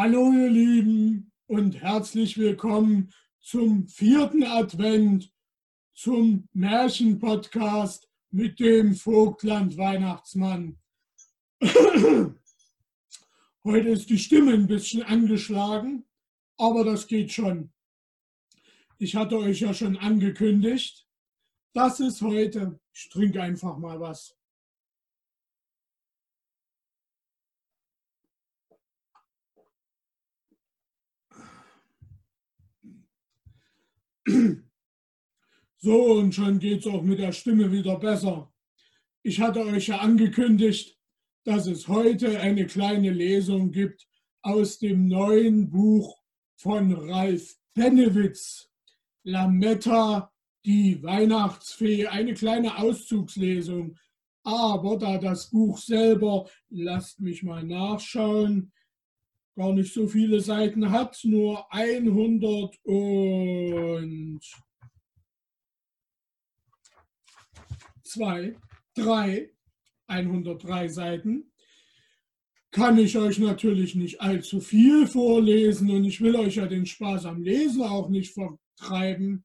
Hallo ihr Lieben und herzlich willkommen zum vierten Advent, zum Märchenpodcast mit dem Vogtland Weihnachtsmann. Heute ist die Stimme ein bisschen angeschlagen, aber das geht schon. Ich hatte euch ja schon angekündigt, das ist heute, ich trinke einfach mal was. So, und schon geht es auch mit der Stimme wieder besser. Ich hatte euch ja angekündigt, dass es heute eine kleine Lesung gibt aus dem neuen Buch von Ralf Pennewitz, Lametta, die Weihnachtsfee, eine kleine Auszugslesung. Aber da das Buch selber, lasst mich mal nachschauen, gar nicht so viele Seiten hat, nur 100 und zwei, drei, 103 Seiten, kann ich euch natürlich nicht allzu viel vorlesen und ich will euch ja den Spaß am Lesen auch nicht vertreiben.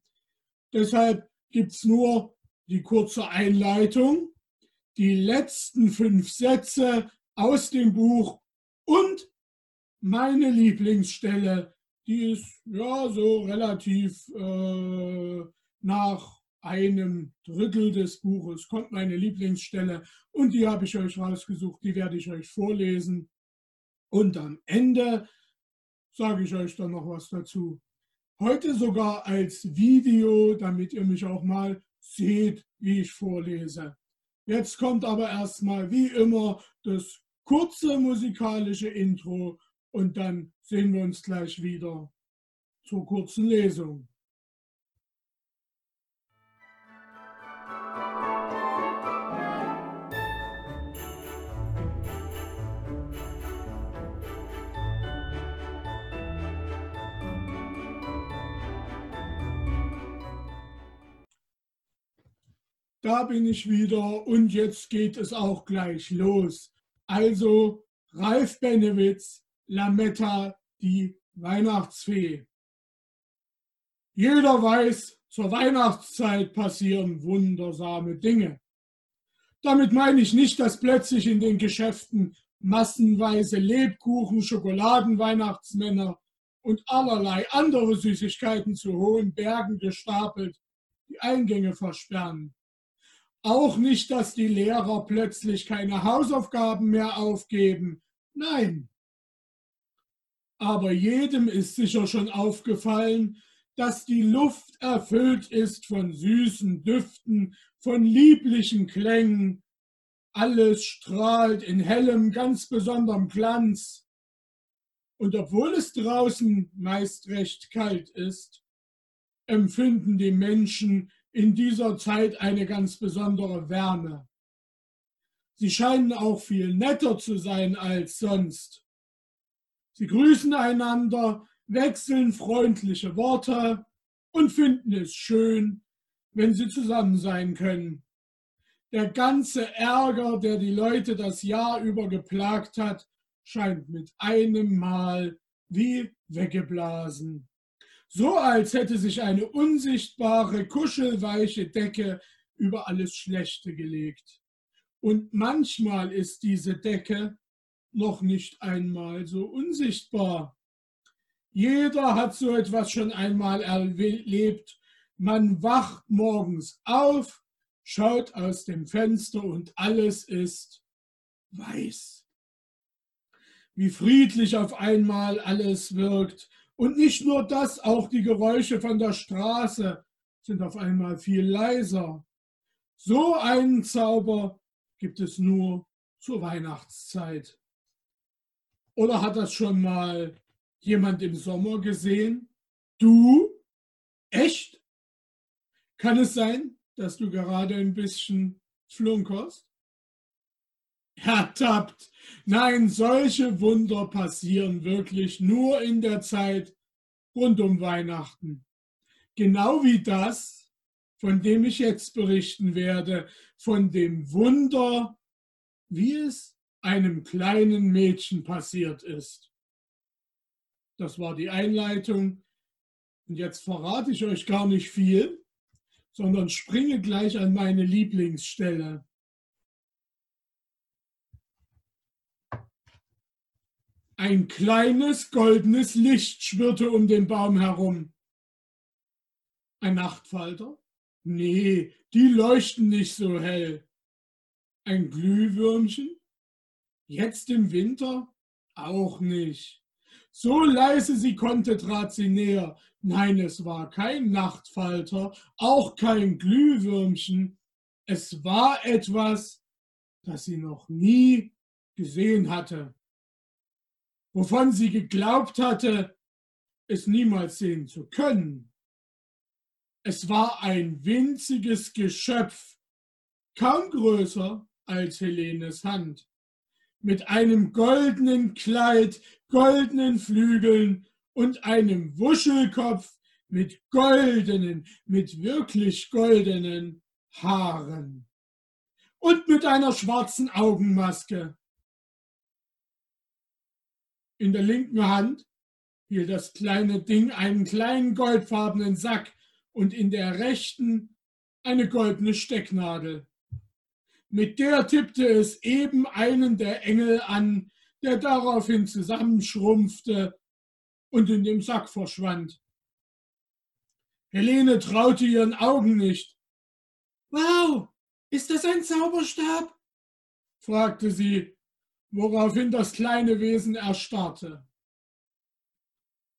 Deshalb gibt es nur die kurze Einleitung, die letzten fünf Sätze aus dem Buch und meine Lieblingsstelle, die ist ja so relativ äh, nach einem Drittel des Buches kommt meine Lieblingsstelle und die habe ich euch rausgesucht, die werde ich euch vorlesen. Und am Ende sage ich euch dann noch was dazu. Heute sogar als Video, damit ihr mich auch mal seht, wie ich vorlese. Jetzt kommt aber erstmal wie immer das kurze musikalische Intro und dann sehen wir uns gleich wieder zur kurzen Lesung. Da bin ich wieder und jetzt geht es auch gleich los. Also Ralf Benewitz Lametta, die Weihnachtsfee. Jeder weiß, zur Weihnachtszeit passieren wundersame Dinge. Damit meine ich nicht, dass plötzlich in den Geschäften massenweise Lebkuchen, Schokoladen, Weihnachtsmänner und allerlei andere Süßigkeiten zu hohen Bergen gestapelt die Eingänge versperren. Auch nicht, dass die Lehrer plötzlich keine Hausaufgaben mehr aufgeben. Nein, aber jedem ist sicher schon aufgefallen, dass die Luft erfüllt ist von süßen Düften, von lieblichen Klängen. Alles strahlt in hellem, ganz besonderem Glanz. Und obwohl es draußen meist recht kalt ist, empfinden die Menschen in dieser Zeit eine ganz besondere Wärme. Sie scheinen auch viel netter zu sein als sonst. Sie grüßen einander, wechseln freundliche Worte und finden es schön, wenn sie zusammen sein können. Der ganze Ärger, der die Leute das Jahr über geplagt hat, scheint mit einem Mal wie weggeblasen. So als hätte sich eine unsichtbare, kuschelweiche Decke über alles Schlechte gelegt. Und manchmal ist diese Decke noch nicht einmal so unsichtbar. Jeder hat so etwas schon einmal erlebt. Man wacht morgens auf, schaut aus dem Fenster und alles ist weiß. Wie friedlich auf einmal alles wirkt. Und nicht nur das, auch die Geräusche von der Straße sind auf einmal viel leiser. So einen Zauber gibt es nur zur Weihnachtszeit. Oder hat das schon mal jemand im Sommer gesehen? Du? Echt? Kann es sein, dass du gerade ein bisschen flunkerst? Ertappt. Nein, solche Wunder passieren wirklich nur in der Zeit rund um Weihnachten. Genau wie das, von dem ich jetzt berichten werde, von dem Wunder, wie es einem kleinen Mädchen passiert ist. Das war die Einleitung. Und jetzt verrate ich euch gar nicht viel, sondern springe gleich an meine Lieblingsstelle. Ein kleines goldenes Licht schwirrte um den Baum herum. Ein Nachtfalter? Nee, die leuchten nicht so hell. Ein Glühwürmchen? Jetzt im Winter? Auch nicht. So leise sie konnte, trat sie näher. Nein, es war kein Nachtfalter, auch kein Glühwürmchen. Es war etwas, das sie noch nie gesehen hatte, wovon sie geglaubt hatte, es niemals sehen zu können. Es war ein winziges Geschöpf, kaum größer als Helenes Hand mit einem goldenen Kleid, goldenen Flügeln und einem Wuschelkopf mit goldenen, mit wirklich goldenen Haaren und mit einer schwarzen Augenmaske. In der linken Hand hielt das kleine Ding einen kleinen goldfarbenen Sack und in der rechten eine goldene Stecknadel. Mit der tippte es eben einen der Engel an, der daraufhin zusammenschrumpfte und in dem Sack verschwand. Helene traute ihren Augen nicht. Wow, ist das ein Zauberstab? fragte sie, woraufhin das kleine Wesen erstarrte.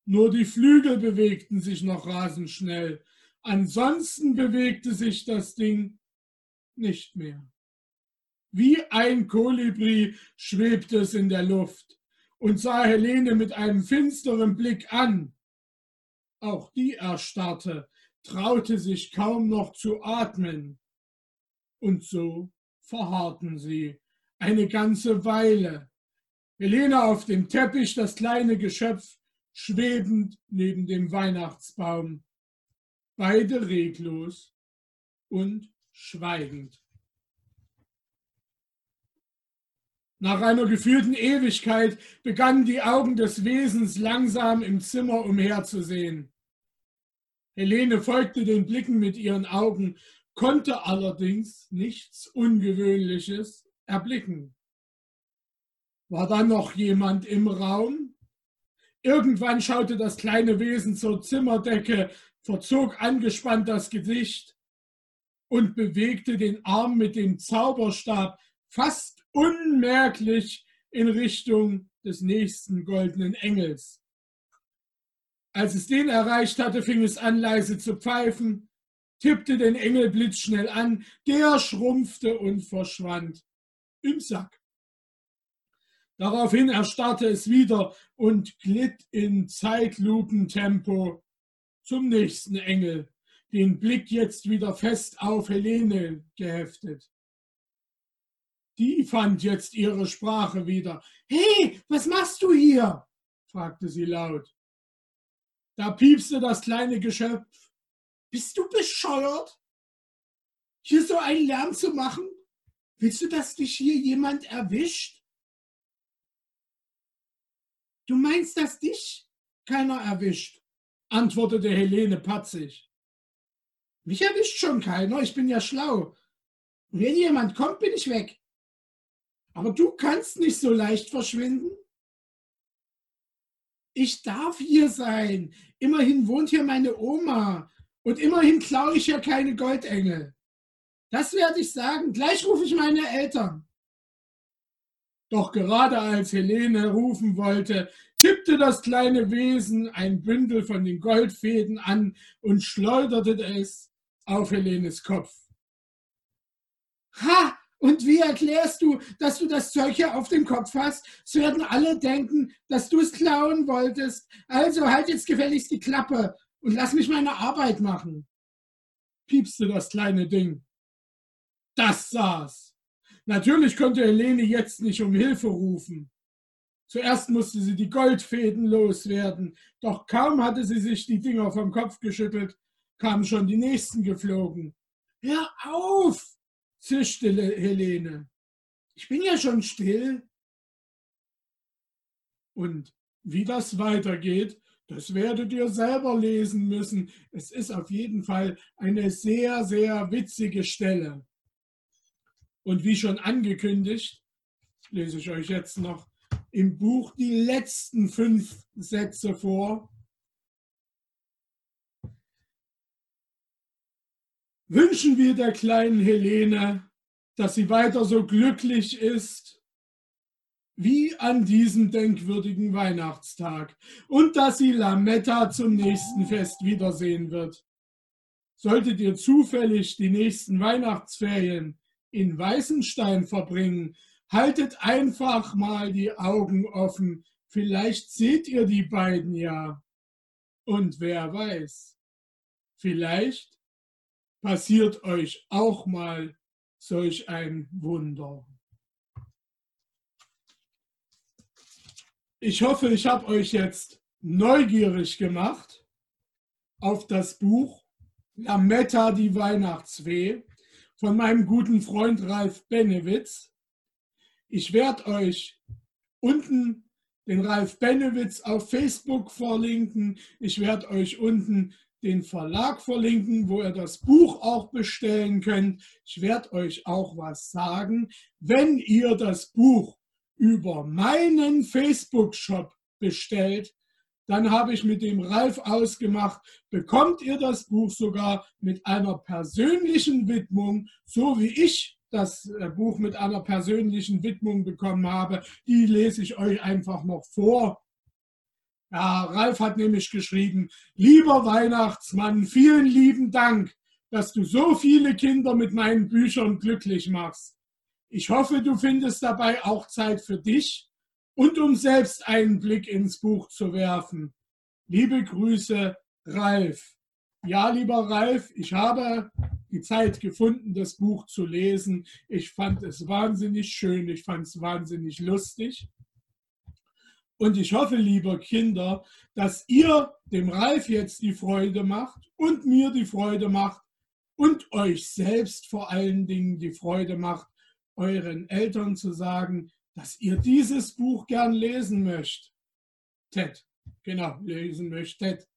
Nur die Flügel bewegten sich noch rasend schnell, ansonsten bewegte sich das Ding nicht mehr. Wie ein Kolibri schwebte es in der Luft und sah Helene mit einem finsteren Blick an. Auch die erstarrte, traute sich kaum noch zu atmen. Und so verharrten sie eine ganze Weile. Helene auf dem Teppich, das kleine Geschöpf schwebend neben dem Weihnachtsbaum. Beide reglos und schweigend. Nach einer gefühlten Ewigkeit begannen die Augen des Wesens langsam im Zimmer umherzusehen. Helene folgte den Blicken mit ihren Augen, konnte allerdings nichts Ungewöhnliches erblicken. War da noch jemand im Raum? Irgendwann schaute das kleine Wesen zur Zimmerdecke, verzog angespannt das Gesicht und bewegte den Arm mit dem Zauberstab fast unmerklich in Richtung des nächsten goldenen Engels. Als es den erreicht hatte, fing es an, leise zu pfeifen, tippte den Engel blitzschnell an, der schrumpfte und verschwand im Sack. Daraufhin erstarrte es wieder und glitt in Zeitlupentempo zum nächsten Engel, den Blick jetzt wieder fest auf Helene geheftet. Die fand jetzt ihre Sprache wieder. Hey, was machst du hier? fragte sie laut. Da piepste das kleine Geschöpf. Bist du bescheuert? Hier so einen Lärm zu machen? Willst du, dass dich hier jemand erwischt? Du meinst, dass dich keiner erwischt? antwortete Helene patzig. Mich erwischt schon keiner, ich bin ja schlau. wenn jemand kommt, bin ich weg. Aber du kannst nicht so leicht verschwinden. Ich darf hier sein. Immerhin wohnt hier meine Oma. Und immerhin klaue ich ja keine Goldengel. Das werde ich sagen. Gleich rufe ich meine Eltern. Doch gerade als Helene rufen wollte, tippte das kleine Wesen ein Bündel von den Goldfäden an und schleuderte es auf Helenes Kopf. Ha! Und wie erklärst du, dass du das Zeug hier auf dem Kopf hast? Es werden alle denken, dass du es klauen wolltest. Also halt jetzt gefälligst die Klappe und lass mich meine Arbeit machen. Piepste das kleine Ding. Das saß. Natürlich konnte Helene jetzt nicht um Hilfe rufen. Zuerst musste sie die Goldfäden loswerden, doch kaum hatte sie sich die Dinger vom Kopf geschüttelt, kamen schon die nächsten geflogen. Hör auf! Zischte Helene. Ich bin ja schon still. Und wie das weitergeht, das werdet ihr selber lesen müssen. Es ist auf jeden Fall eine sehr, sehr witzige Stelle. Und wie schon angekündigt, lese ich euch jetzt noch im Buch die letzten fünf Sätze vor. Wünschen wir der kleinen Helene, dass sie weiter so glücklich ist wie an diesem denkwürdigen Weihnachtstag und dass sie Lametta zum nächsten Fest wiedersehen wird. Solltet ihr zufällig die nächsten Weihnachtsferien in Weißenstein verbringen, haltet einfach mal die Augen offen. Vielleicht seht ihr die beiden ja. Und wer weiß, vielleicht passiert euch auch mal solch ein Wunder. Ich hoffe, ich habe euch jetzt neugierig gemacht auf das Buch Lametta, die Weihnachtsweh von meinem guten Freund Ralf Benewitz. Ich werde euch unten den Ralf Benewitz auf Facebook verlinken. Ich werde euch unten den Verlag verlinken, wo ihr das Buch auch bestellen könnt. Ich werde euch auch was sagen. Wenn ihr das Buch über meinen Facebook-Shop bestellt, dann habe ich mit dem Ralf ausgemacht, bekommt ihr das Buch sogar mit einer persönlichen Widmung, so wie ich das äh, Buch mit einer persönlichen Widmung bekommen habe. Die lese ich euch einfach noch vor. Ja, Ralf hat nämlich geschrieben, lieber Weihnachtsmann, vielen lieben Dank, dass du so viele Kinder mit meinen Büchern glücklich machst. Ich hoffe, du findest dabei auch Zeit für dich und um selbst einen Blick ins Buch zu werfen. Liebe Grüße, Ralf. Ja, lieber Ralf, ich habe die Zeit gefunden, das Buch zu lesen. Ich fand es wahnsinnig schön, ich fand es wahnsinnig lustig. Und ich hoffe, lieber Kinder, dass ihr dem Ralf jetzt die Freude macht und mir die Freude macht und euch selbst vor allen Dingen die Freude macht, euren Eltern zu sagen, dass ihr dieses Buch gern lesen möchtet. Ted, genau, lesen möchtet.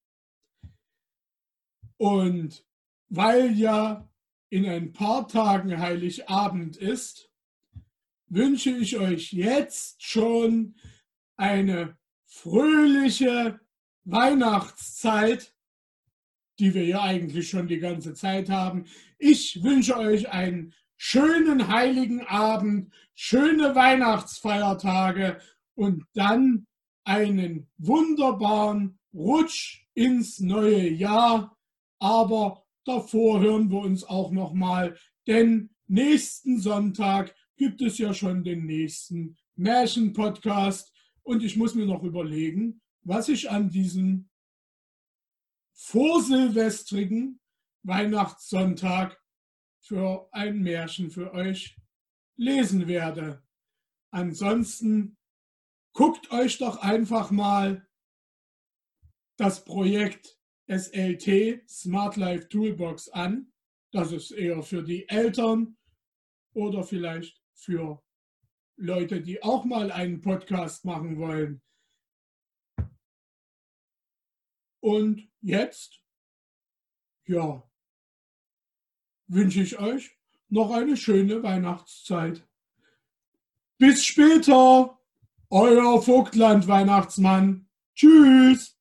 Und weil ja in ein paar Tagen Heiligabend ist, wünsche ich euch jetzt schon eine fröhliche Weihnachtszeit, die wir ja eigentlich schon die ganze Zeit haben. Ich wünsche euch ein schönen heiligen Abend, schöne Weihnachtsfeiertage und dann einen wunderbaren Rutsch ins neue Jahr. Aber davor hören wir uns auch noch mal, denn nächsten Sonntag gibt es ja schon den nächsten Märchen-Podcast und ich muss mir noch überlegen, was ich an diesem vorsilvestrigen Weihnachtssonntag für ein Märchen für euch lesen werde. Ansonsten guckt euch doch einfach mal das Projekt SLT Smart Life Toolbox an. Das ist eher für die Eltern oder vielleicht für Leute, die auch mal einen Podcast machen wollen. Und jetzt, ja, wünsche ich euch noch eine schöne Weihnachtszeit. Bis später, euer Vogtland-Weihnachtsmann. Tschüss.